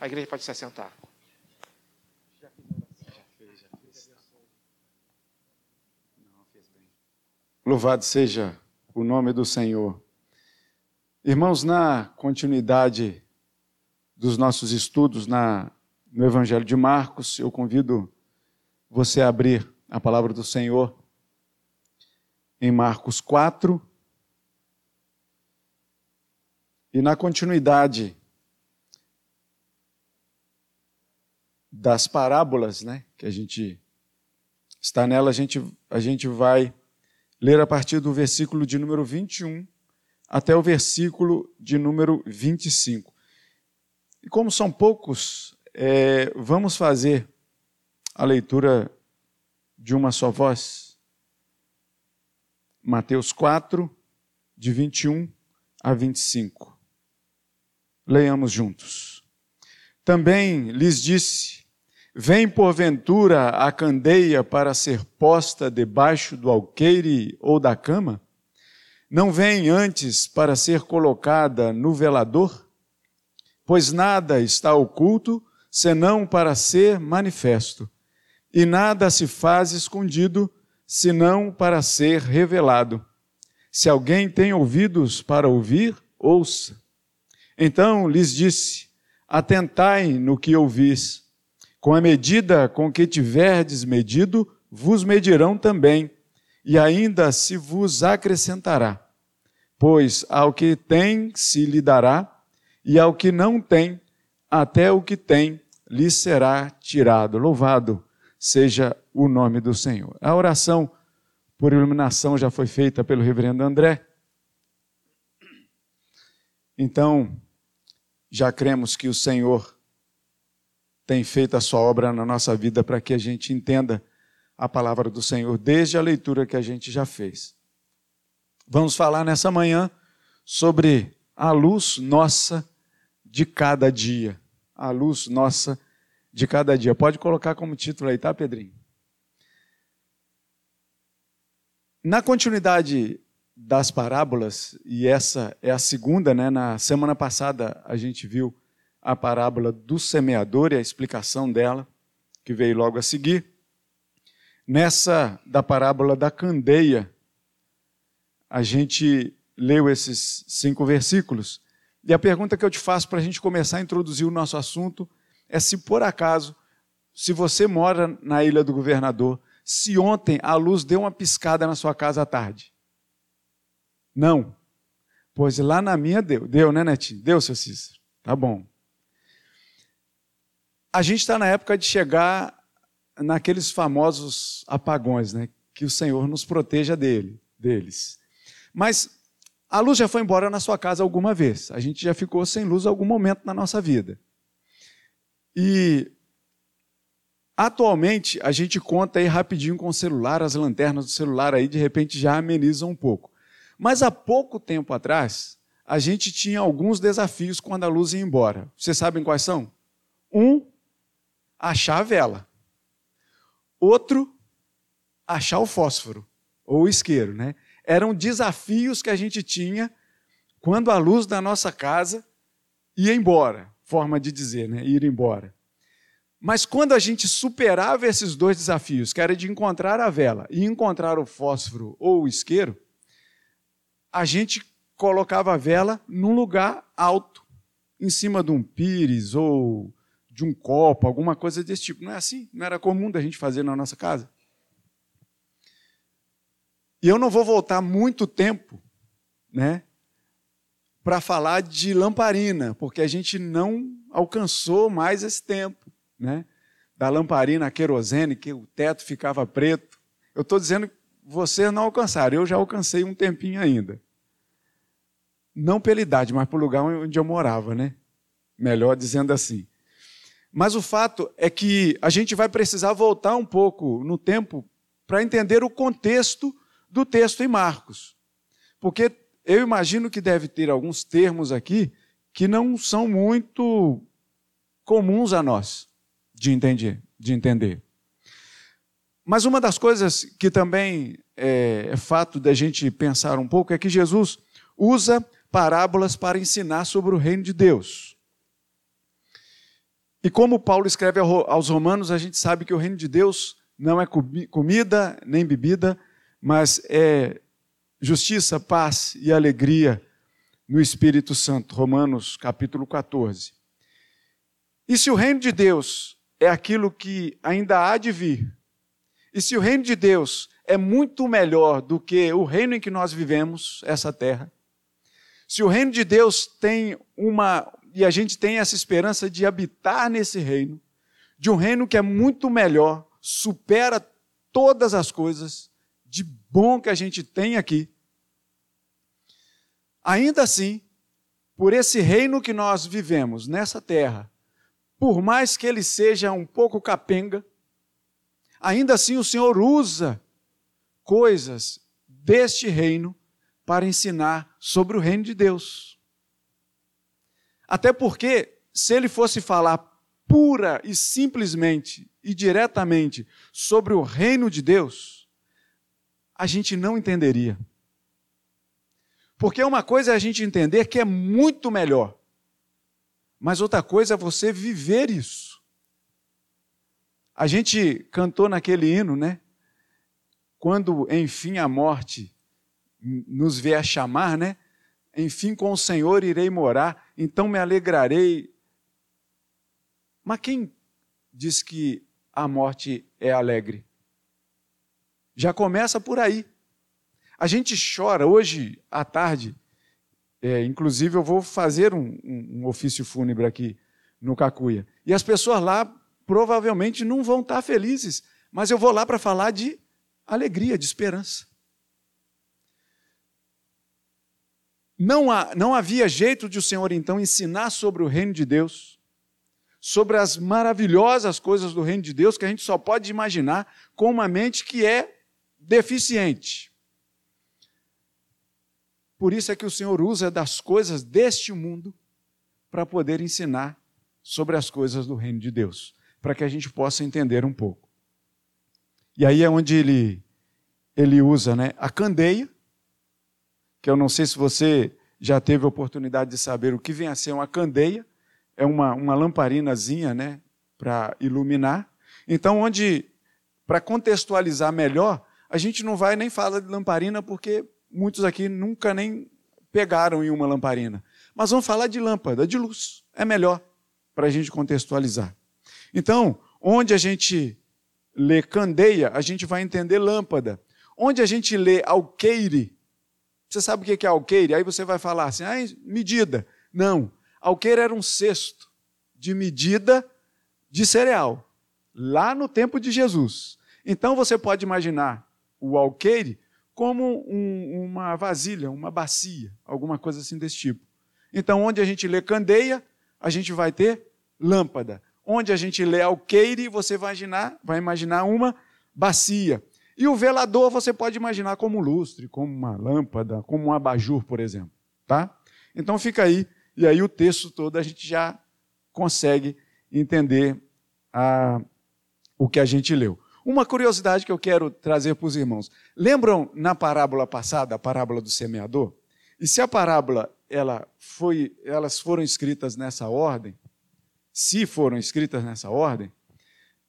A igreja pode se assentar. Louvado seja o nome do Senhor. Irmãos, na continuidade dos nossos estudos na, no Evangelho de Marcos, eu convido você a abrir a palavra do Senhor em Marcos 4. E na continuidade das parábolas, né, que a gente está nela, a gente, a gente vai ler a partir do versículo de número 21 até o versículo de número 25. E como são poucos, é, vamos fazer a leitura de uma só voz. Mateus 4, de 21 a 25. Leiamos juntos. Também lhes disse: Vem porventura a candeia para ser posta debaixo do alqueire ou da cama? Não vem antes para ser colocada no velador? Pois nada está oculto senão para ser manifesto, e nada se faz escondido senão para ser revelado. Se alguém tem ouvidos para ouvir, ouça. Então lhes disse: Atentai no que ouvis com a medida com que tiverdes medido, vos medirão também, e ainda se vos acrescentará. Pois ao que tem se lhe dará, e ao que não tem, até o que tem lhe será tirado. Louvado seja o nome do Senhor. A oração por iluminação já foi feita pelo reverendo André. Então, já cremos que o Senhor tem feito a sua obra na nossa vida para que a gente entenda a palavra do Senhor desde a leitura que a gente já fez. Vamos falar nessa manhã sobre a luz nossa de cada dia. A luz nossa de cada dia. Pode colocar como título aí, tá, Pedrinho? Na continuidade das parábolas, e essa é a segunda, né? Na semana passada a gente viu a parábola do semeador e a explicação dela, que veio logo a seguir. Nessa da parábola da candeia, a gente leu esses cinco versículos. E a pergunta que eu te faço para a gente começar a introduzir o nosso assunto é se por acaso, se você mora na ilha do governador, se ontem a luz deu uma piscada na sua casa à tarde. Não. Pois lá na minha deu. Deu, né, Netinho? Deu, seu Cícero. Tá bom. A gente está na época de chegar naqueles famosos apagões, né? Que o Senhor nos proteja dele, deles. Mas a luz já foi embora na sua casa alguma vez. A gente já ficou sem luz algum momento na nossa vida. E atualmente a gente conta aí rapidinho com o celular, as lanternas do celular aí de repente já amenizam um pouco. Mas há pouco tempo atrás, a gente tinha alguns desafios quando a luz ia embora. Vocês sabem quais são? Um achar a vela. Outro, achar o fósforo, ou o isqueiro. Né? Eram desafios que a gente tinha quando a luz da nossa casa ia embora, forma de dizer, né? ir embora. Mas quando a gente superava esses dois desafios, que era de encontrar a vela e encontrar o fósforo ou o isqueiro, a gente colocava a vela num lugar alto, em cima de um pires ou de um copo, alguma coisa desse tipo. Não é assim? Não era comum da gente fazer na nossa casa? E eu não vou voltar muito tempo, né, para falar de lamparina, porque a gente não alcançou mais esse tempo, né? Da lamparina a querosene, que o teto ficava preto. Eu estou dizendo que vocês não alcançaram, eu já alcancei um tempinho ainda. Não pela idade, mas pelo lugar onde eu morava, né? Melhor dizendo assim. Mas o fato é que a gente vai precisar voltar um pouco no tempo para entender o contexto do texto em Marcos. Porque eu imagino que deve ter alguns termos aqui que não são muito comuns a nós de entender. De entender. Mas uma das coisas que também é, é fato da gente pensar um pouco é que Jesus usa parábolas para ensinar sobre o reino de Deus. E como Paulo escreve aos Romanos, a gente sabe que o reino de Deus não é comida nem bebida, mas é justiça, paz e alegria no Espírito Santo. Romanos capítulo 14. E se o reino de Deus é aquilo que ainda há de vir, e se o reino de Deus é muito melhor do que o reino em que nós vivemos, essa terra, se o reino de Deus tem uma, e a gente tem essa esperança de habitar nesse reino, de um reino que é muito melhor, supera todas as coisas de bom que a gente tem aqui. Ainda assim, por esse reino que nós vivemos nessa terra, por mais que ele seja um pouco capenga, ainda assim o Senhor usa coisas deste reino para ensinar sobre o reino de Deus. Até porque, se ele fosse falar pura e simplesmente e diretamente sobre o reino de Deus, a gente não entenderia. Porque uma coisa é a gente entender que é muito melhor, mas outra coisa é você viver isso. A gente cantou naquele hino, né? Quando enfim a morte nos vier chamar, né? Enfim, com o Senhor irei morar, então me alegrarei. Mas quem diz que a morte é alegre? Já começa por aí. A gente chora hoje à tarde. É, inclusive, eu vou fazer um, um, um, ofício fúnebre aqui no Cacuia. E as pessoas lá provavelmente não vão estar felizes, mas eu vou lá para falar de alegria, de esperança. Não, há, não havia jeito de o Senhor então ensinar sobre o reino de Deus, sobre as maravilhosas coisas do reino de Deus que a gente só pode imaginar com uma mente que é deficiente. Por isso é que o Senhor usa das coisas deste mundo para poder ensinar sobre as coisas do reino de Deus, para que a gente possa entender um pouco. E aí é onde ele, ele usa né, a candeia, que eu não sei se você já teve a oportunidade de saber o que vem a ser uma candeia, é uma, uma lamparinazinha né, para iluminar. Então, onde, para contextualizar melhor, a gente não vai nem falar de lamparina, porque muitos aqui nunca nem pegaram em uma lamparina. Mas vamos falar de lâmpada, de luz. É melhor para a gente contextualizar. Então, onde a gente lê candeia, a gente vai entender lâmpada. Onde a gente lê alqueire, você sabe o que é alqueire? Aí você vai falar assim, ah, medida. Não, alqueire era um cesto de medida de cereal, lá no tempo de Jesus. Então você pode imaginar o alqueire como um, uma vasilha, uma bacia, alguma coisa assim desse tipo. Então, onde a gente lê candeia, a gente vai ter lâmpada. Onde a gente lê alqueire, você vai imaginar, vai imaginar uma bacia. E o velador você pode imaginar como um lustre, como uma lâmpada, como um abajur, por exemplo. Tá? Então fica aí, e aí o texto todo a gente já consegue entender a, o que a gente leu. Uma curiosidade que eu quero trazer para os irmãos. Lembram na parábola passada, a parábola do semeador? E se a parábola ela foi, elas foram escritas nessa ordem, se foram escritas nessa ordem,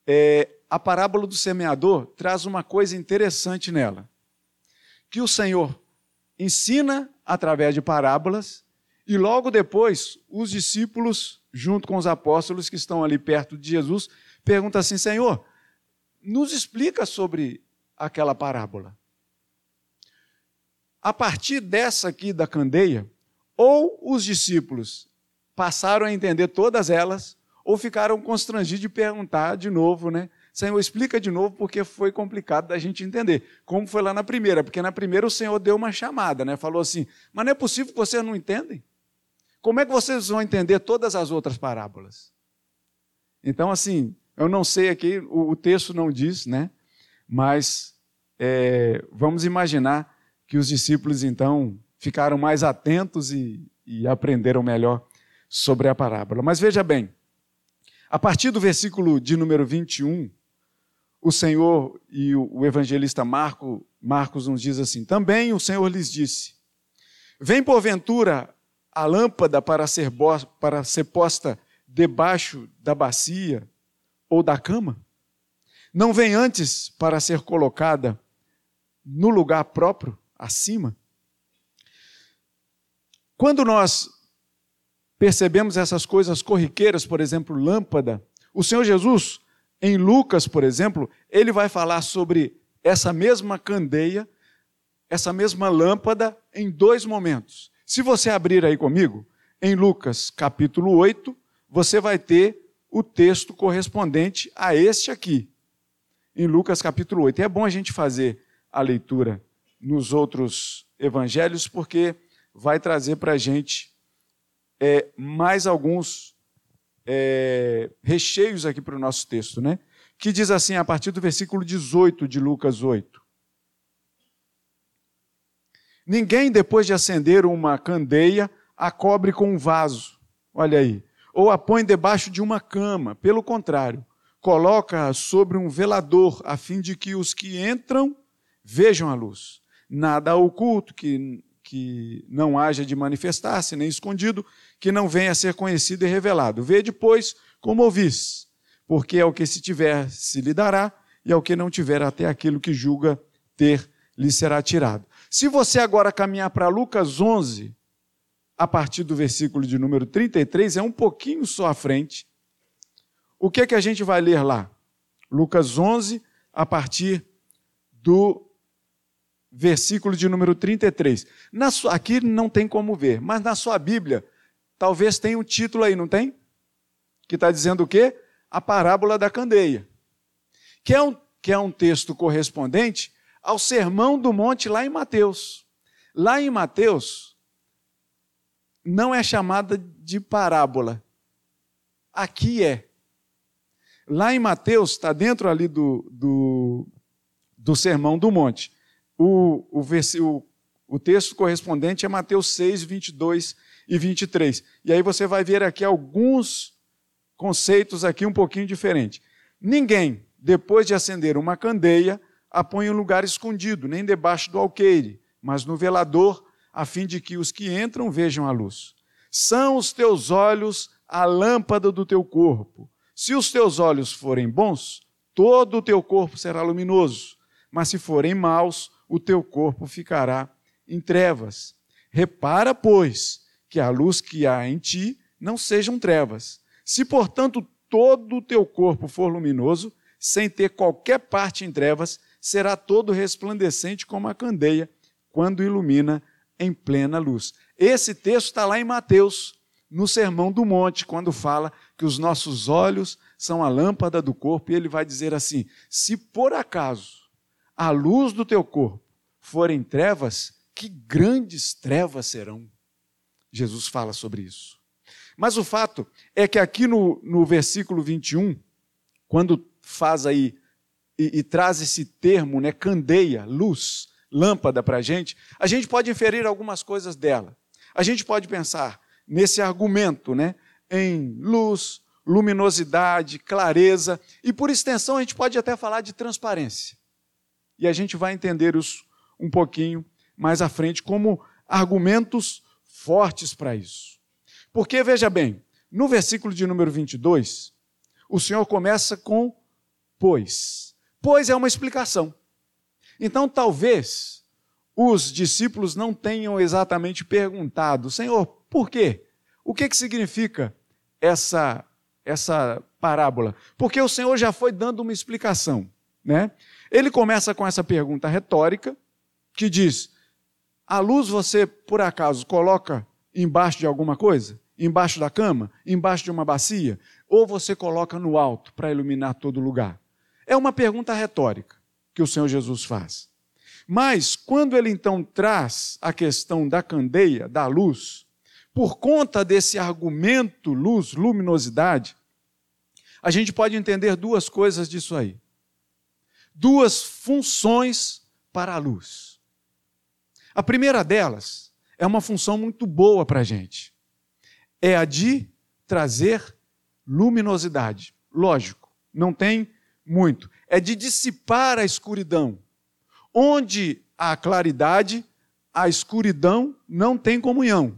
é, a parábola do semeador traz uma coisa interessante nela. Que o Senhor ensina através de parábolas e logo depois os discípulos, junto com os apóstolos que estão ali perto de Jesus, perguntam assim: Senhor, nos explica sobre aquela parábola. A partir dessa aqui da candeia, ou os discípulos passaram a entender todas elas, ou ficaram constrangidos de perguntar de novo, né? Senhor, explica de novo porque foi complicado da gente entender. Como foi lá na primeira, porque na primeira o Senhor deu uma chamada, né? Falou assim: "Mas não é possível que vocês não entendem? Como é que vocês vão entender todas as outras parábolas?" Então, assim, eu não sei aqui, o, o texto não diz, né? Mas é, vamos imaginar que os discípulos então ficaram mais atentos e, e aprenderam melhor sobre a parábola. Mas veja bem, a partir do versículo de número 21, o Senhor e o evangelista Marco, Marcos nos diz assim: Também o Senhor lhes disse: Vem porventura a lâmpada para ser, para ser posta debaixo da bacia ou da cama? Não vem antes para ser colocada no lugar próprio, acima? Quando nós percebemos essas coisas corriqueiras, por exemplo, lâmpada, o Senhor Jesus, em Lucas, por exemplo, ele vai falar sobre essa mesma candeia, essa mesma lâmpada, em dois momentos. Se você abrir aí comigo, em Lucas capítulo 8, você vai ter o texto correspondente a este aqui, em Lucas capítulo 8. E é bom a gente fazer a leitura nos outros evangelhos, porque vai trazer para a gente é, mais alguns é, recheios aqui para o nosso texto, né? Que diz assim, a partir do versículo 18 de Lucas 8. Ninguém, depois de acender uma candeia, a cobre com um vaso, olha aí, ou a põe debaixo de uma cama. Pelo contrário, coloca sobre um velador, a fim de que os que entram vejam a luz. Nada oculto que que não haja de manifestar-se, nem escondido, que não venha a ser conhecido e revelado. Vê depois como ouvis, porque ao que se tiver se lhe dará, e ao que não tiver até aquilo que julga ter lhe será tirado. Se você agora caminhar para Lucas 11, a partir do versículo de número 33, é um pouquinho só à frente. O que é que a gente vai ler lá? Lucas 11, a partir do versículo de número 33. Na sua, aqui não tem como ver, mas na sua Bíblia, talvez tenha um título aí, não tem? Que está dizendo o quê? A parábola da candeia. Que é, um, que é um texto correspondente ao Sermão do Monte lá em Mateus. Lá em Mateus, não é chamada de parábola. Aqui é. Lá em Mateus, está dentro ali do, do, do Sermão do Monte o, o, o, o texto correspondente é Mateus 6, 22 e 23. E aí você vai ver aqui alguns conceitos aqui um pouquinho diferentes. Ninguém, depois de acender uma candeia, a põe em lugar escondido, nem debaixo do alqueire, mas no velador, a fim de que os que entram vejam a luz. São os teus olhos a lâmpada do teu corpo. Se os teus olhos forem bons, todo o teu corpo será luminoso, mas se forem maus, o teu corpo ficará em trevas. Repara, pois, que a luz que há em ti não sejam trevas. Se, portanto, todo o teu corpo for luminoso, sem ter qualquer parte em trevas, será todo resplandecente como a candeia, quando ilumina em plena luz. Esse texto está lá em Mateus, no Sermão do Monte, quando fala que os nossos olhos são a lâmpada do corpo, e ele vai dizer assim: se por acaso a luz do teu corpo forem trevas, que grandes trevas serão. Jesus fala sobre isso. Mas o fato é que aqui no, no versículo 21, quando faz aí e, e traz esse termo, né, candeia, luz, lâmpada para a gente, a gente pode inferir algumas coisas dela. A gente pode pensar nesse argumento, né, em luz, luminosidade, clareza, e por extensão a gente pode até falar de transparência e a gente vai entender isso um pouquinho mais à frente como argumentos fortes para isso. Porque, veja bem, no versículo de número 22, o Senhor começa com pois. Pois é uma explicação. Então, talvez os discípulos não tenham exatamente perguntado, Senhor, por quê? O que, que significa essa, essa parábola? Porque o Senhor já foi dando uma explicação. Né? Ele começa com essa pergunta retórica, que diz: a luz você, por acaso, coloca embaixo de alguma coisa? Embaixo da cama? Embaixo de uma bacia? Ou você coloca no alto para iluminar todo lugar? É uma pergunta retórica que o Senhor Jesus faz. Mas, quando ele então traz a questão da candeia, da luz, por conta desse argumento luz, luminosidade, a gente pode entender duas coisas disso aí duas funções para a luz. A primeira delas é uma função muito boa para a gente. É a de trazer luminosidade. Lógico, não tem muito. É de dissipar a escuridão. Onde há claridade, a escuridão não tem comunhão.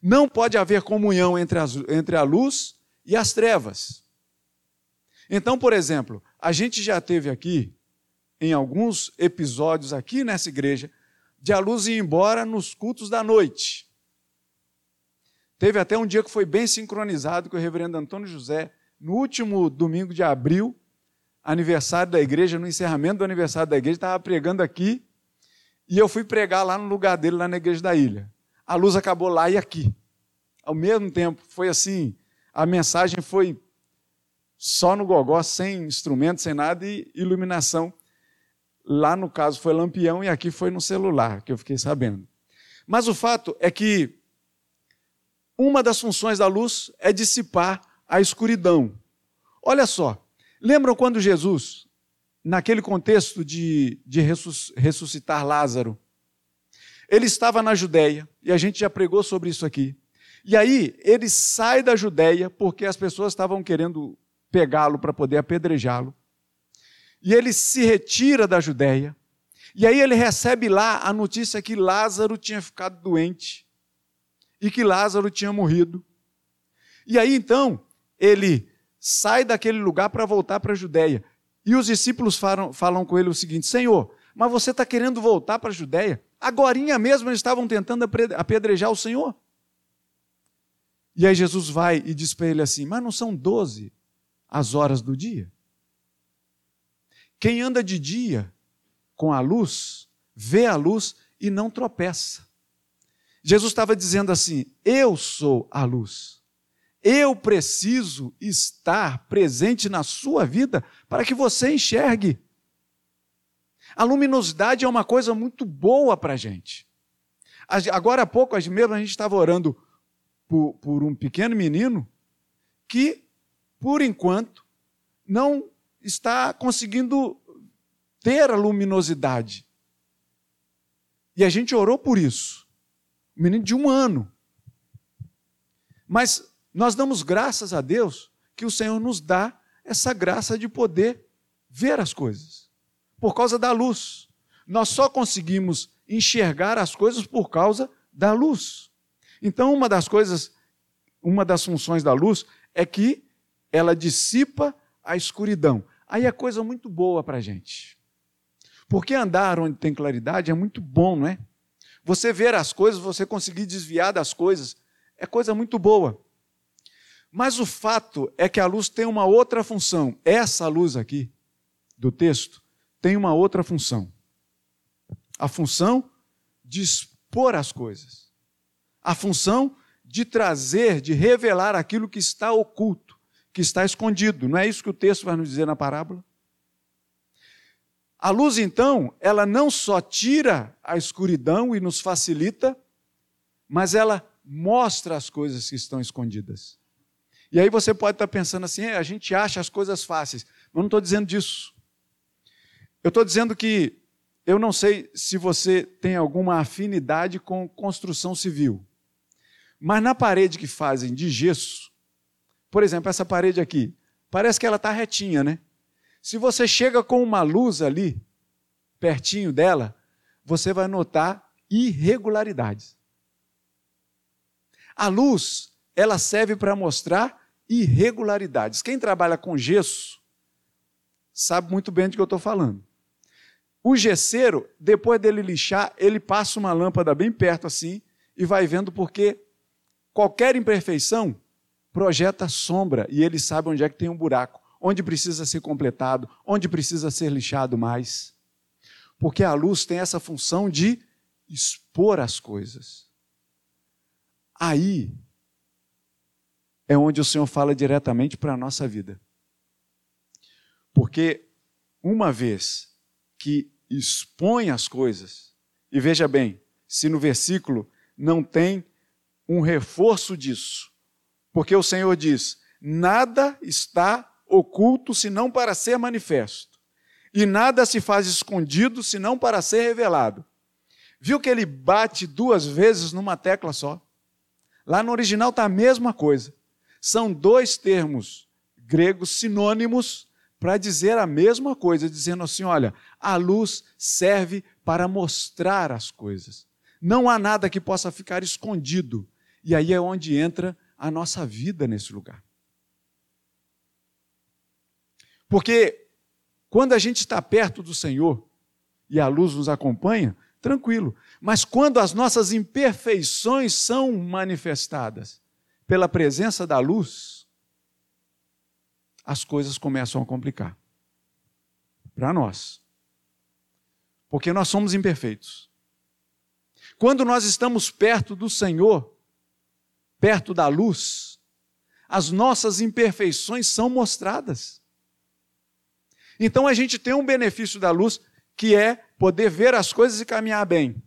Não pode haver comunhão entre, as, entre a luz e as trevas. Então, por exemplo, a gente já teve aqui, em alguns episódios aqui nessa igreja, de a luz ir embora nos cultos da noite. Teve até um dia que foi bem sincronizado com o reverendo Antônio José, no último domingo de abril, aniversário da igreja, no encerramento do aniversário da igreja, estava pregando aqui, e eu fui pregar lá no lugar dele, lá na igreja da ilha. A luz acabou lá e aqui. Ao mesmo tempo, foi assim, a mensagem foi só no gogó, sem instrumento, sem nada, e iluminação. Lá no caso foi lampião e aqui foi no celular, que eu fiquei sabendo. Mas o fato é que uma das funções da luz é dissipar a escuridão. Olha só, lembram quando Jesus, naquele contexto de, de ressuscitar Lázaro, ele estava na Judéia, e a gente já pregou sobre isso aqui. E aí ele sai da Judéia porque as pessoas estavam querendo pegá-lo para poder apedrejá-lo. E ele se retira da Judéia. E aí ele recebe lá a notícia que Lázaro tinha ficado doente e que Lázaro tinha morrido. E aí então ele sai daquele lugar para voltar para a Judéia. E os discípulos falam, falam com ele o seguinte: Senhor, mas você está querendo voltar para a Judéia? Agorinha mesmo eles estavam tentando apedrejar o Senhor. E aí Jesus vai e diz para ele assim: Mas não são doze as horas do dia? Quem anda de dia com a luz, vê a luz e não tropeça. Jesus estava dizendo assim: Eu sou a luz. Eu preciso estar presente na sua vida para que você enxergue. A luminosidade é uma coisa muito boa para a gente. Agora há pouco, mesmo a gente estava orando por, por um pequeno menino que, por enquanto, não está conseguindo ter a luminosidade. E a gente orou por isso. Um menino de um ano. Mas nós damos graças a Deus que o Senhor nos dá essa graça de poder ver as coisas. Por causa da luz. Nós só conseguimos enxergar as coisas por causa da luz. Então, uma das coisas, uma das funções da luz é que ela dissipa a escuridão. Aí é coisa muito boa para a gente. Porque andar onde tem claridade é muito bom, não é? Você ver as coisas, você conseguir desviar das coisas, é coisa muito boa. Mas o fato é que a luz tem uma outra função. Essa luz aqui, do texto, tem uma outra função. A função de expor as coisas. A função de trazer, de revelar aquilo que está oculto, que está escondido. Não é isso que o texto vai nos dizer na parábola? A luz, então, ela não só tira a escuridão e nos facilita, mas ela mostra as coisas que estão escondidas. E aí você pode estar pensando assim: é, a gente acha as coisas fáceis. Eu não estou dizendo disso. Eu estou dizendo que eu não sei se você tem alguma afinidade com construção civil, mas na parede que fazem de gesso, por exemplo, essa parede aqui, parece que ela está retinha, né? Se você chega com uma luz ali, pertinho dela, você vai notar irregularidades. A luz, ela serve para mostrar irregularidades. Quem trabalha com gesso sabe muito bem do que eu estou falando. O gesseiro, depois dele lixar, ele passa uma lâmpada bem perto assim e vai vendo porque qualquer imperfeição projeta sombra e ele sabe onde é que tem um buraco onde precisa ser completado, onde precisa ser lixado mais. Porque a luz tem essa função de expor as coisas. Aí é onde o Senhor fala diretamente para a nossa vida. Porque uma vez que expõe as coisas, e veja bem, se no versículo não tem um reforço disso, porque o Senhor diz: nada está oculto senão para ser manifesto, e nada se faz escondido senão para ser revelado. Viu que ele bate duas vezes numa tecla só? Lá no original está a mesma coisa. São dois termos gregos sinônimos para dizer a mesma coisa, dizendo assim: olha, a luz serve para mostrar as coisas. Não há nada que possa ficar escondido. E aí é onde entra a nossa vida nesse lugar. Porque quando a gente está perto do Senhor e a luz nos acompanha, tranquilo. Mas quando as nossas imperfeições são manifestadas pela presença da luz, as coisas começam a complicar. Para nós. Porque nós somos imperfeitos. Quando nós estamos perto do Senhor, perto da luz, as nossas imperfeições são mostradas. Então a gente tem um benefício da luz que é poder ver as coisas e caminhar bem.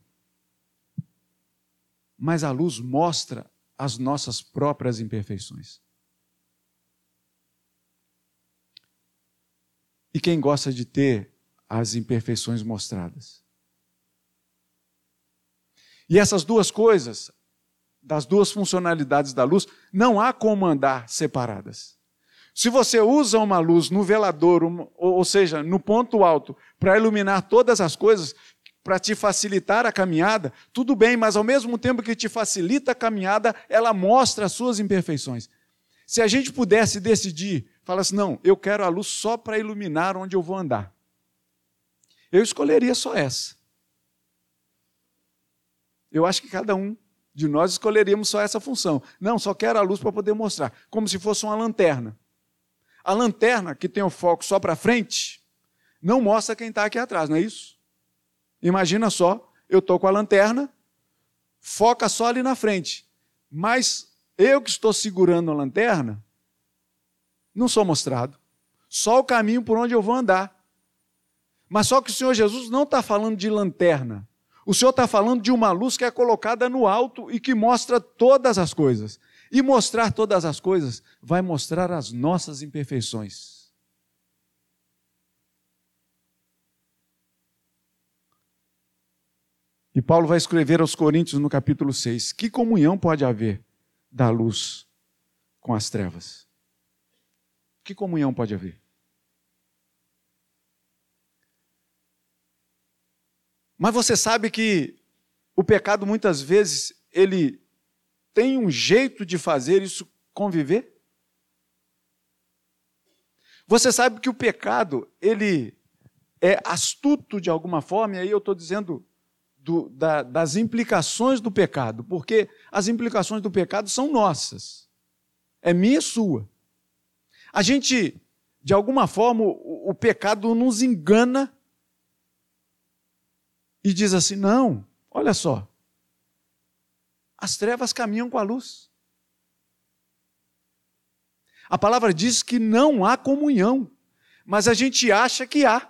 Mas a luz mostra as nossas próprias imperfeições. E quem gosta de ter as imperfeições mostradas? E essas duas coisas, das duas funcionalidades da luz, não há como andar separadas. Se você usa uma luz no velador, ou seja, no ponto alto, para iluminar todas as coisas, para te facilitar a caminhada, tudo bem, mas ao mesmo tempo que te facilita a caminhada, ela mostra as suas imperfeições. Se a gente pudesse decidir, falar assim, não, eu quero a luz só para iluminar onde eu vou andar. Eu escolheria só essa. Eu acho que cada um de nós escolheríamos só essa função. Não, só quero a luz para poder mostrar, como se fosse uma lanterna. A lanterna, que tem o foco só para frente, não mostra quem está aqui atrás, não é isso? Imagina só, eu estou com a lanterna, foca só ali na frente. Mas eu que estou segurando a lanterna, não sou mostrado. Só o caminho por onde eu vou andar. Mas só que o Senhor Jesus não está falando de lanterna. O Senhor está falando de uma luz que é colocada no alto e que mostra todas as coisas. E mostrar todas as coisas vai mostrar as nossas imperfeições. E Paulo vai escrever aos Coríntios no capítulo 6: Que comunhão pode haver da luz com as trevas? Que comunhão pode haver? Mas você sabe que o pecado muitas vezes ele tem um jeito de fazer isso conviver? Você sabe que o pecado, ele é astuto de alguma forma, e aí eu estou dizendo do, da, das implicações do pecado, porque as implicações do pecado são nossas, é minha e sua. A gente, de alguma forma, o, o pecado nos engana e diz assim: não, olha só, as trevas caminham com a luz. A palavra diz que não há comunhão, mas a gente acha que há.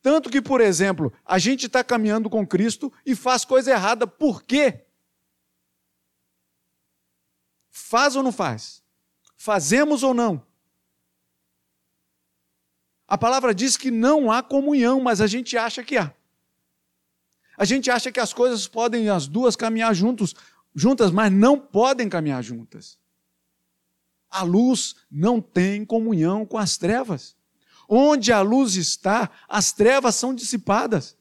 Tanto que, por exemplo, a gente está caminhando com Cristo e faz coisa errada. Por quê? Faz ou não faz? Fazemos ou não? A palavra diz que não há comunhão, mas a gente acha que há. A gente acha que as coisas podem as duas caminhar juntos, juntas, mas não podem caminhar juntas. A luz não tem comunhão com as trevas. Onde a luz está, as trevas são dissipadas.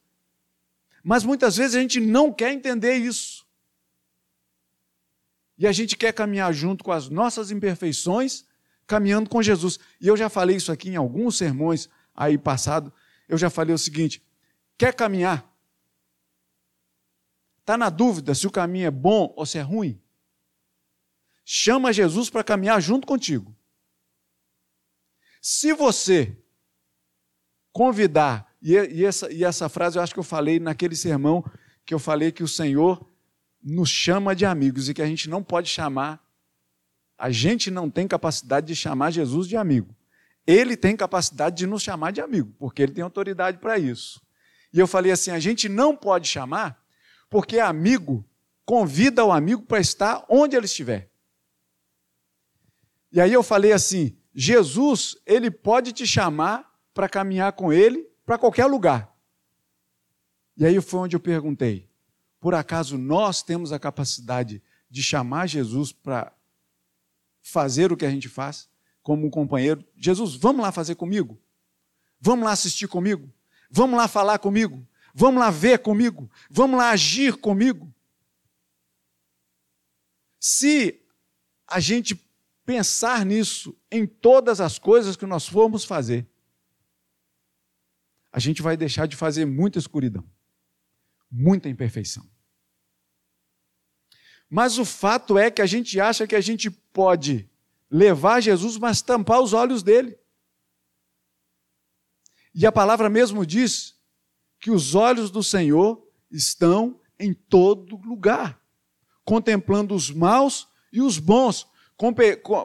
Mas muitas vezes a gente não quer entender isso. E a gente quer caminhar junto com as nossas imperfeições, caminhando com Jesus. E eu já falei isso aqui em alguns sermões aí passado. Eu já falei o seguinte: quer caminhar Está na dúvida se o caminho é bom ou se é ruim? Chama Jesus para caminhar junto contigo. Se você convidar, e, essa, e essa frase eu acho que eu falei naquele sermão que eu falei que o Senhor nos chama de amigos e que a gente não pode chamar, a gente não tem capacidade de chamar Jesus de amigo. Ele tem capacidade de nos chamar de amigo, porque ele tem autoridade para isso. E eu falei assim: a gente não pode chamar porque amigo convida o amigo para estar onde ele estiver. E aí eu falei assim: Jesus, ele pode te chamar para caminhar com ele para qualquer lugar. E aí foi onde eu perguntei: por acaso nós temos a capacidade de chamar Jesus para fazer o que a gente faz, como um companheiro? Jesus, vamos lá fazer comigo? Vamos lá assistir comigo? Vamos lá falar comigo? Vamos lá ver comigo? Vamos lá agir comigo? Se a gente pensar nisso em todas as coisas que nós formos fazer, a gente vai deixar de fazer muita escuridão, muita imperfeição. Mas o fato é que a gente acha que a gente pode levar Jesus, mas tampar os olhos dele. E a palavra mesmo diz que os olhos do Senhor estão em todo lugar, contemplando os maus e os bons,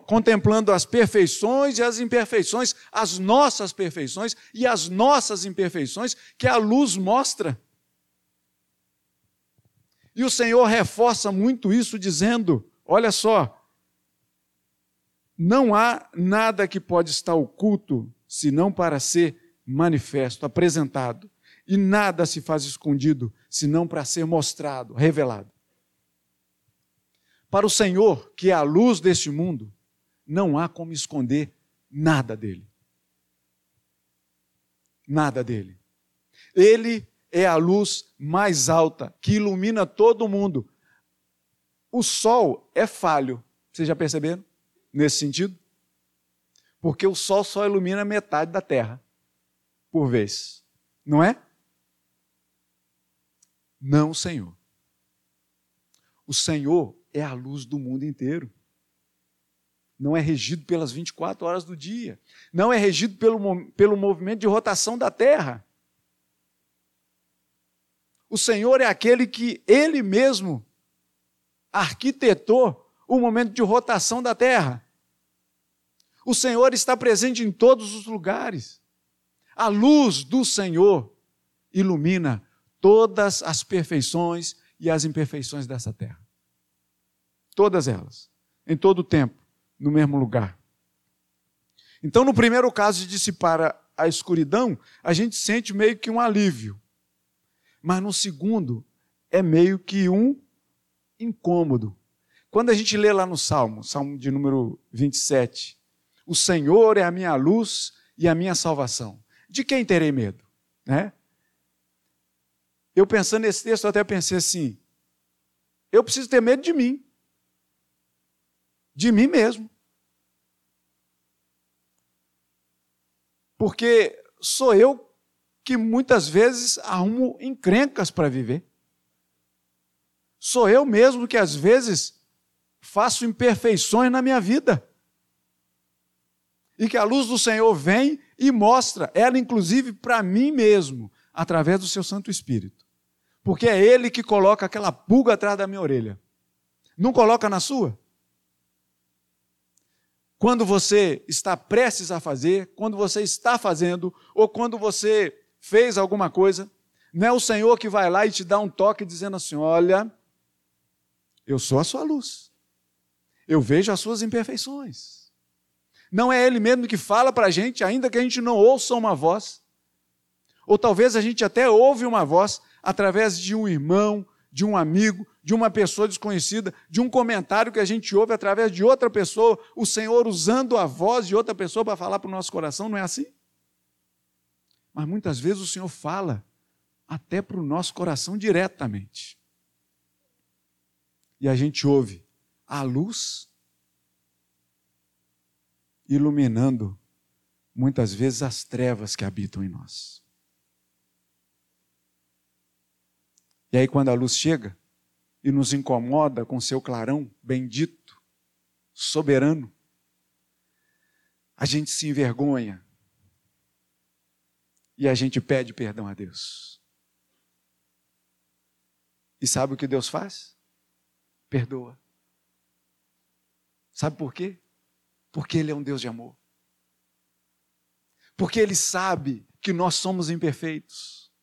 contemplando as perfeições e as imperfeições, as nossas perfeições e as nossas imperfeições que a luz mostra. E o Senhor reforça muito isso, dizendo: olha só, não há nada que pode estar oculto senão para ser manifesto, apresentado, e nada se faz escondido senão para ser mostrado, revelado. Para o Senhor, que é a luz deste mundo, não há como esconder nada dele. Nada dele. Ele é a luz mais alta que ilumina todo mundo. O sol é falho. Vocês já perceberam? Nesse sentido? Porque o sol só ilumina metade da terra por vez. Não é? Não, Senhor. O Senhor é a luz do mundo inteiro. Não é regido pelas 24 horas do dia. Não é regido pelo, pelo movimento de rotação da terra. O Senhor é aquele que Ele mesmo arquitetou o momento de rotação da terra. O Senhor está presente em todos os lugares. A luz do Senhor ilumina todas as perfeições e as imperfeições dessa terra. Todas elas, em todo o tempo, no mesmo lugar. Então, no primeiro caso de dissipar a escuridão, a gente sente meio que um alívio. Mas no segundo, é meio que um incômodo. Quando a gente lê lá no Salmo, Salmo de número 27, o Senhor é a minha luz e a minha salvação. De quem terei medo? Né? Eu pensando nesse texto, eu até pensei assim: eu preciso ter medo de mim de mim mesmo. Porque sou eu que muitas vezes arrumo encrencas para viver. Sou eu mesmo que às vezes faço imperfeições na minha vida. E que a luz do Senhor vem e mostra, ela inclusive para mim mesmo, através do seu Santo Espírito. Porque é Ele que coloca aquela pulga atrás da minha orelha. Não coloca na sua? quando você está prestes a fazer, quando você está fazendo, ou quando você fez alguma coisa, não é o Senhor que vai lá e te dá um toque dizendo assim: olha, eu sou a sua luz, eu vejo as suas imperfeições. Não é Ele mesmo que fala para a gente, ainda que a gente não ouça uma voz, ou talvez a gente até ouve uma voz através de um irmão, de um amigo, de uma pessoa desconhecida, de um comentário que a gente ouve através de outra pessoa, o Senhor usando a voz de outra pessoa para falar para o nosso coração, não é assim? Mas muitas vezes o Senhor fala até para o nosso coração diretamente. E a gente ouve a luz iluminando muitas vezes as trevas que habitam em nós. E aí, quando a luz chega e nos incomoda com seu clarão bendito, soberano, a gente se envergonha e a gente pede perdão a Deus. E sabe o que Deus faz? Perdoa. Sabe por quê? Porque Ele é um Deus de amor. Porque Ele sabe que nós somos imperfeitos.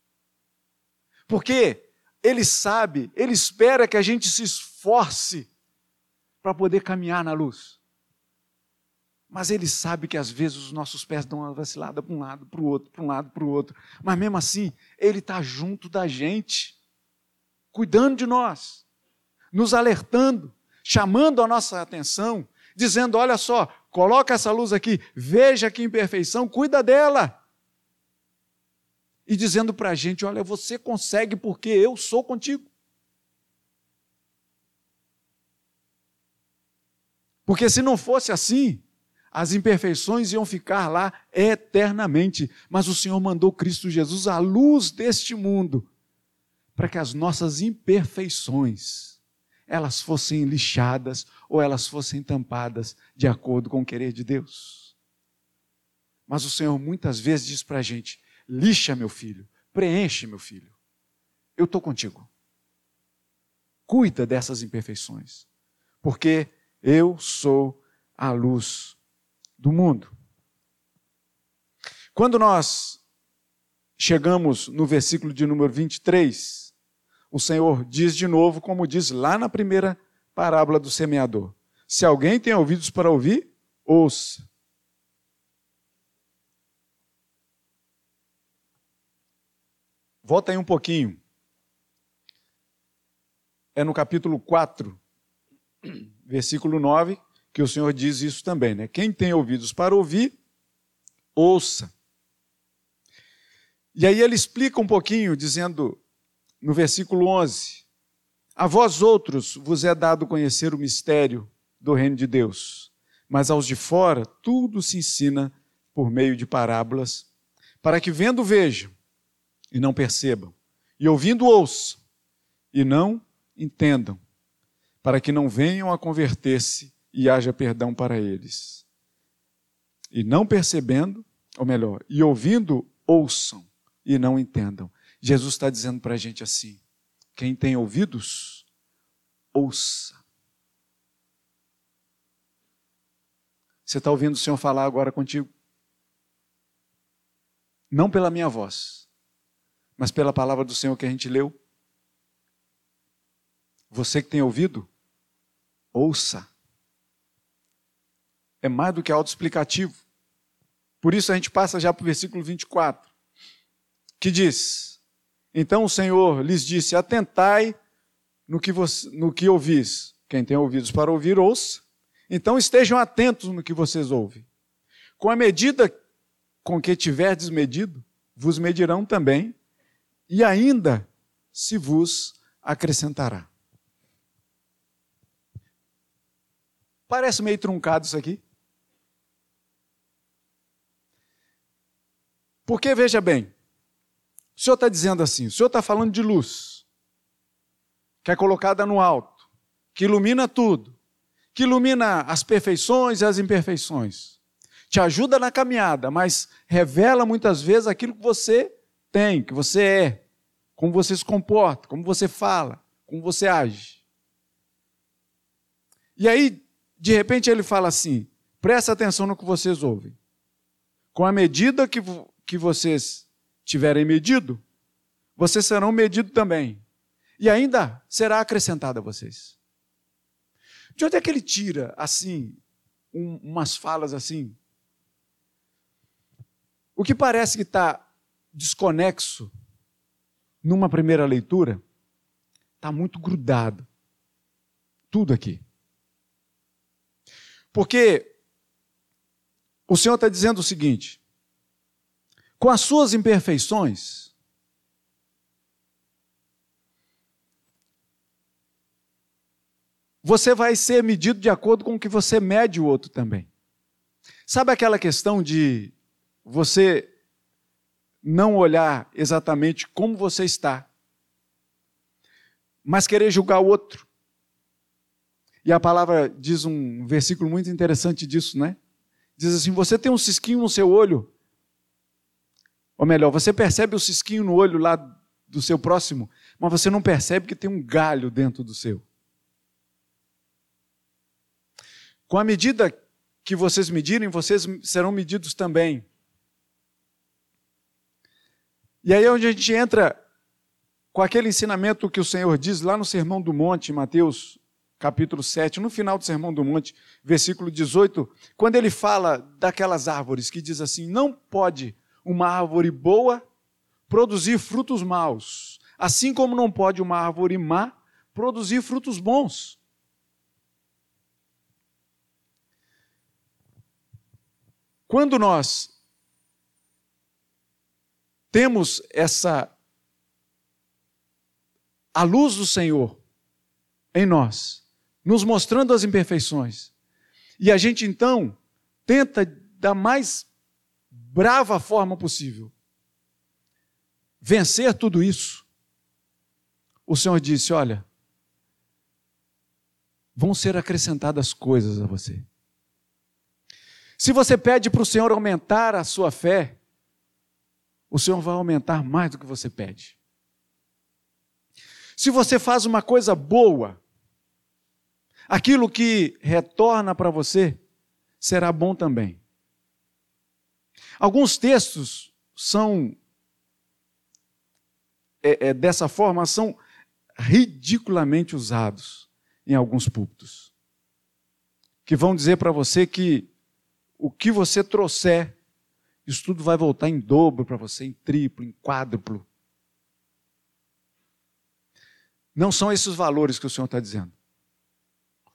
Porque ele sabe, ele espera que a gente se esforce para poder caminhar na luz. Mas ele sabe que às vezes os nossos pés dão uma vacilada para um lado, para o outro, para um lado, para o outro. Mas mesmo assim, ele está junto da gente, cuidando de nós, nos alertando, chamando a nossa atenção, dizendo: olha só, coloca essa luz aqui, veja que imperfeição, cuida dela e dizendo para a gente: olha, você consegue porque eu sou contigo. Porque se não fosse assim, as imperfeições iam ficar lá eternamente. Mas o Senhor mandou Cristo Jesus, a luz deste mundo, para que as nossas imperfeições elas fossem lixadas ou elas fossem tampadas de acordo com o querer de Deus. Mas o Senhor muitas vezes diz para a gente: lixa, meu filho, preenche, meu filho. Eu estou contigo. Cuida dessas imperfeições, porque eu sou a luz do mundo. Quando nós chegamos no versículo de número 23, o Senhor diz de novo, como diz lá na primeira parábola do semeador: Se alguém tem ouvidos para ouvir, ouça. Volta aí um pouquinho. É no capítulo 4, versículo 9, que o Senhor diz isso também, né? Quem tem ouvidos para ouvir, ouça. E aí ele explica um pouquinho, dizendo no versículo 11: A vós outros vos é dado conhecer o mistério do reino de Deus, mas aos de fora tudo se ensina por meio de parábolas, para que vendo vejam e não percebam, e ouvindo ouçam e não entendam, para que não venham a converter-se e haja perdão para eles. E não percebendo, ou melhor, e ouvindo, ouçam e não entendam. Jesus está dizendo para a gente assim: quem tem ouvidos, ouça. Você está ouvindo o Senhor falar agora contigo? Não pela minha voz, mas pela palavra do Senhor que a gente leu. Você que tem ouvido, ouça é mais do que autoexplicativo. Por isso a gente passa já para o versículo 24, que diz: Então o Senhor lhes disse: Atentai no que, você, no que ouvis. Quem tem ouvidos para ouvir, ouça. Então estejam atentos no que vocês ouvem. Com a medida com que tiverdes medido, vos medirão também, e ainda se vos acrescentará. Parece meio truncado isso aqui. Porque veja bem, o Senhor está dizendo assim: o Senhor está falando de luz, que é colocada no alto, que ilumina tudo, que ilumina as perfeições e as imperfeições, te ajuda na caminhada, mas revela muitas vezes aquilo que você tem, que você é, como você se comporta, como você fala, como você age. E aí, de repente, ele fala assim: presta atenção no que vocês ouvem. Com a medida que que vocês tiverem medido, vocês serão medidos também. E ainda será acrescentado a vocês. De onde é que ele tira, assim, um, umas falas assim? O que parece que está desconexo numa primeira leitura, está muito grudado. Tudo aqui. Porque o Senhor está dizendo o seguinte: com as suas imperfeições, você vai ser medido de acordo com o que você mede o outro também. Sabe aquela questão de você não olhar exatamente como você está, mas querer julgar o outro? E a palavra diz um versículo muito interessante disso, né? Diz assim: Você tem um cisquinho no seu olho, ou melhor, você percebe o cisquinho no olho lá do seu próximo, mas você não percebe que tem um galho dentro do seu. Com a medida que vocês medirem, vocês serão medidos também. E aí é onde a gente entra com aquele ensinamento que o Senhor diz lá no Sermão do Monte, Mateus capítulo 7, no final do Sermão do Monte, versículo 18, quando ele fala daquelas árvores que diz assim: não pode uma árvore boa produzir frutos maus, assim como não pode uma árvore má produzir frutos bons. Quando nós temos essa a luz do Senhor em nós, nos mostrando as imperfeições, E a gente então tenta da mais brava forma possível vencer tudo isso. O Senhor disse: Olha, vão ser acrescentadas coisas a você. Se você pede para o Senhor aumentar a sua fé, o Senhor vai aumentar mais do que você pede. Se você faz uma coisa boa, aquilo que retorna para você será bom também. Alguns textos são é, é, dessa forma, são ridiculamente usados em alguns púlpitos. Que vão dizer para você que o que você trouxer, isso tudo vai voltar em dobro para você, em triplo, em quádruplo. Não são esses valores que o Senhor está dizendo.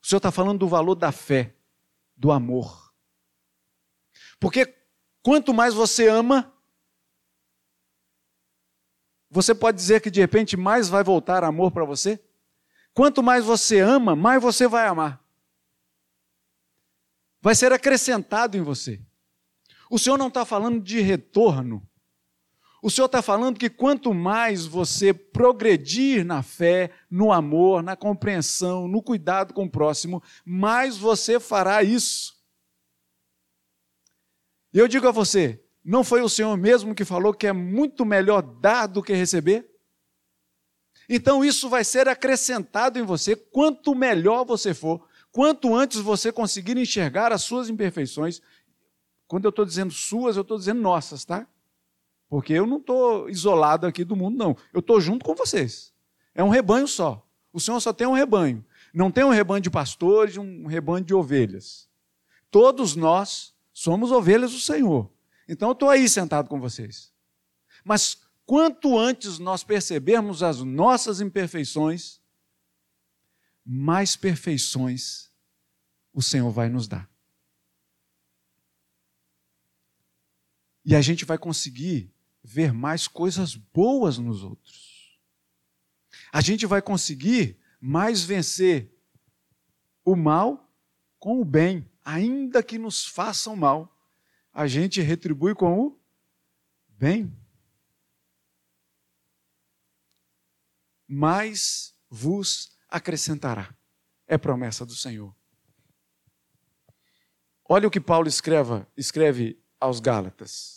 O Senhor está falando do valor da fé, do amor. Porque quanto mais você ama, você pode dizer que de repente mais vai voltar amor para você? Quanto mais você ama, mais você vai amar. Vai ser acrescentado em você. O Senhor não está falando de retorno. O Senhor está falando que quanto mais você progredir na fé, no amor, na compreensão, no cuidado com o próximo, mais você fará isso. E eu digo a você: não foi o Senhor mesmo que falou que é muito melhor dar do que receber? Então isso vai ser acrescentado em você quanto melhor você for, quanto antes você conseguir enxergar as suas imperfeições. Quando eu estou dizendo suas, eu estou dizendo nossas, tá? Porque eu não estou isolado aqui do mundo, não. Eu estou junto com vocês. É um rebanho só. O Senhor só tem um rebanho. Não tem um rebanho de pastores, um rebanho de ovelhas. Todos nós somos ovelhas do Senhor. Então eu estou aí sentado com vocês. Mas quanto antes nós percebermos as nossas imperfeições, mais perfeições o Senhor vai nos dar. E a gente vai conseguir ver mais coisas boas nos outros. A gente vai conseguir mais vencer o mal com o bem, ainda que nos façam mal a gente retribui com o bem. Mais vos acrescentará. É promessa do Senhor. Olha o que Paulo escreva, escreve aos Gálatas,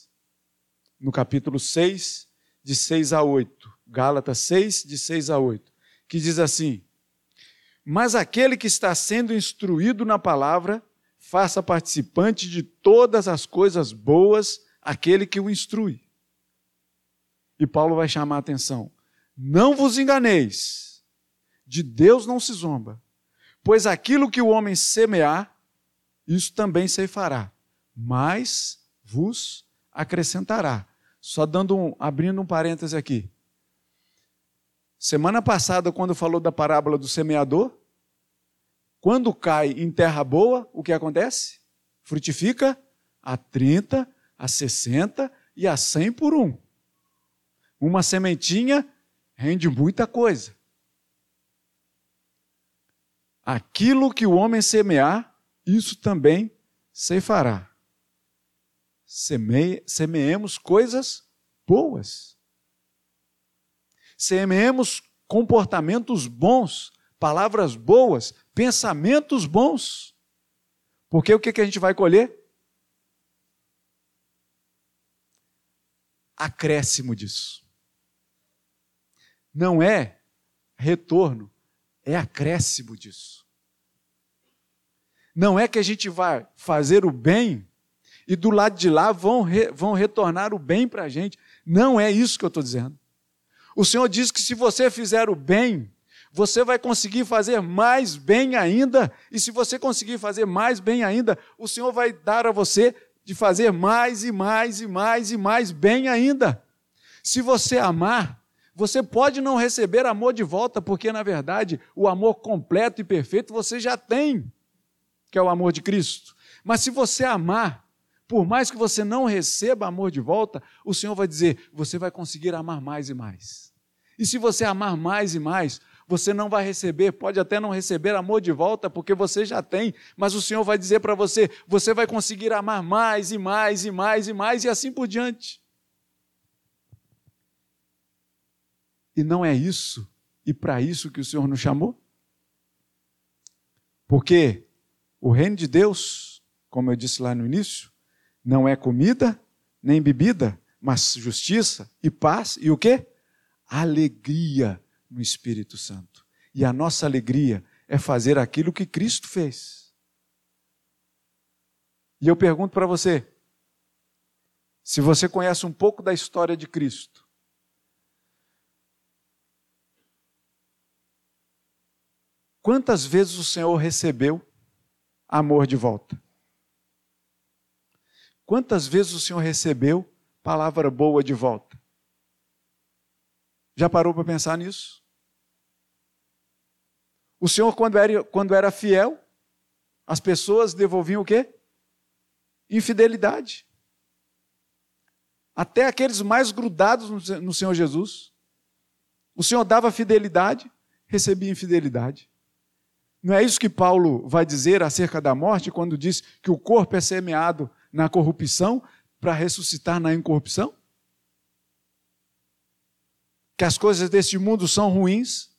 no capítulo 6, de 6 a 8. Gálatas 6, de 6 a 8, que diz assim: Mas aquele que está sendo instruído na palavra, faça participante de todas as coisas boas aquele que o instrui. E Paulo vai chamar a atenção: não vos enganeis, de Deus não se zomba, pois aquilo que o homem semear, isso também se fará, mas vos acrescentará. Só dando um, abrindo um parêntese aqui. Semana passada, quando falou da parábola do semeador, quando cai em terra boa, o que acontece? Frutifica a 30, a 60 e a 100 por um. Uma sementinha rende muita coisa. Aquilo que o homem semear, isso também se fará. Seme, semeemos coisas boas. Semeemos comportamentos bons, palavras boas, pensamentos bons. Porque o que, que a gente vai colher? Acréscimo disso. Não é retorno, é acréscimo disso. Não é que a gente vai fazer o bem e do lado de lá vão, re, vão retornar o bem para a gente. Não é isso que eu estou dizendo. O Senhor diz que se você fizer o bem, você vai conseguir fazer mais bem ainda, e se você conseguir fazer mais bem ainda, o Senhor vai dar a você de fazer mais e mais e mais e mais bem ainda. Se você amar, você pode não receber amor de volta, porque na verdade o amor completo e perfeito você já tem, que é o amor de Cristo. Mas se você amar, por mais que você não receba amor de volta, o Senhor vai dizer: você vai conseguir amar mais e mais. E se você amar mais e mais, Você não vai receber, pode até não receber amor de volta, porque você já tem, mas o Senhor vai dizer para você: você vai conseguir amar mais e mais e mais e mais e assim por diante. E não é isso e para isso que o Senhor nos chamou? Porque o reino de Deus, como eu disse lá no início, não é comida nem bebida, mas justiça e paz e o quê? Alegria no Espírito Santo. E a nossa alegria é fazer aquilo que Cristo fez. E eu pergunto para você: se você conhece um pouco da história de Cristo, quantas vezes o Senhor recebeu amor de volta? Quantas vezes o Senhor recebeu palavra boa de volta? Já parou para pensar nisso? O Senhor, quando era, quando era fiel, as pessoas devolviam o quê? Infidelidade. Até aqueles mais grudados no Senhor Jesus. O Senhor dava fidelidade, recebia infidelidade. Não é isso que Paulo vai dizer acerca da morte quando diz que o corpo é semeado na corrupção para ressuscitar na incorrupção? Que as coisas deste mundo são ruins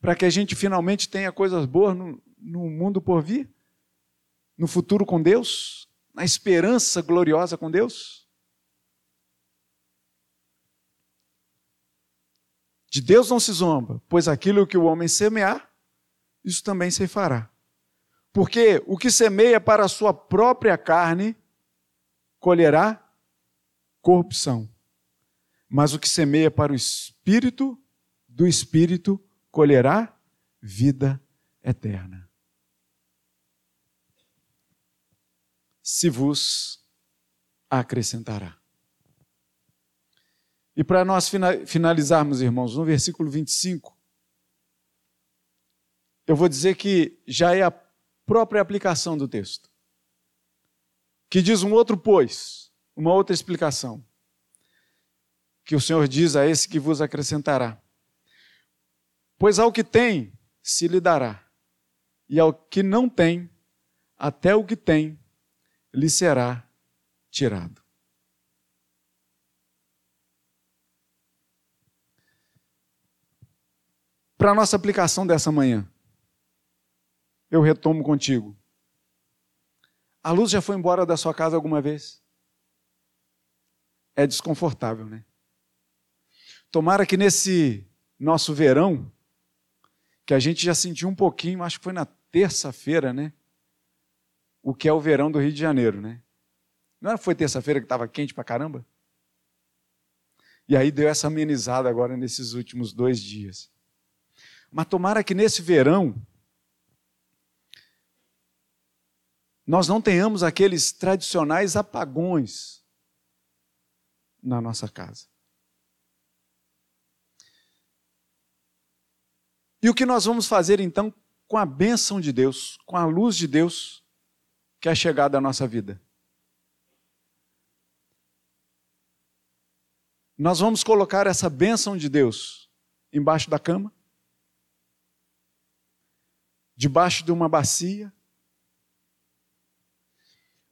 para que a gente finalmente tenha coisas boas no, no mundo por vir? No futuro com Deus? Na esperança gloriosa com Deus? De Deus não se zomba, pois aquilo que o homem semear, isso também se fará. Porque o que semeia para a sua própria carne, colherá corrupção. Mas o que semeia para o espírito, do espírito colherá vida eterna. Se vos acrescentará. E para nós finalizarmos, irmãos, no versículo 25, eu vou dizer que já é a própria aplicação do texto que diz um outro pois, uma outra explicação, que o Senhor diz a esse que vos acrescentará. Pois ao que tem, se lhe dará, e ao que não tem, até o que tem, lhe será tirado. Para a nossa aplicação dessa manhã, eu retomo contigo. A luz já foi embora da sua casa alguma vez? É desconfortável, né? Tomara que nesse nosso verão, que a gente já sentiu um pouquinho, acho que foi na terça-feira, né? O que é o verão do Rio de Janeiro, né? Não foi terça-feira que estava quente pra caramba? E aí deu essa amenizada agora nesses últimos dois dias. Mas tomara que nesse verão nós não tenhamos aqueles tradicionais apagões na nossa casa. E o que nós vamos fazer então com a bênção de Deus, com a luz de Deus que é chegada à nossa vida? Nós vamos colocar essa bênção de Deus embaixo da cama, debaixo de uma bacia,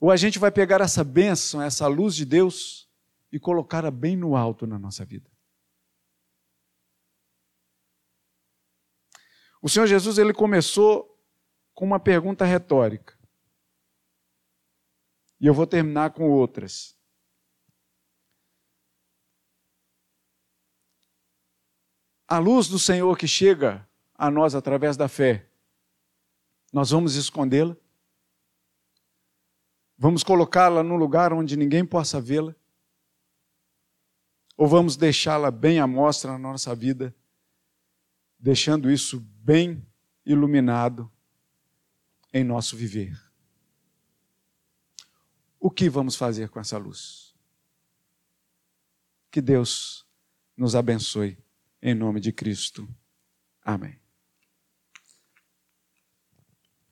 ou a gente vai pegar essa bênção, essa luz de Deus e colocá-la bem no alto na nossa vida. O Senhor Jesus ele começou com uma pergunta retórica. E eu vou terminar com outras. A luz do Senhor que chega a nós através da fé, nós vamos escondê-la? Vamos colocá-la num lugar onde ninguém possa vê-la? Ou vamos deixá-la bem à mostra na nossa vida, deixando isso bem iluminado em nosso viver? O que vamos fazer com essa luz? Que Deus nos abençoe, em nome de Cristo. Amém.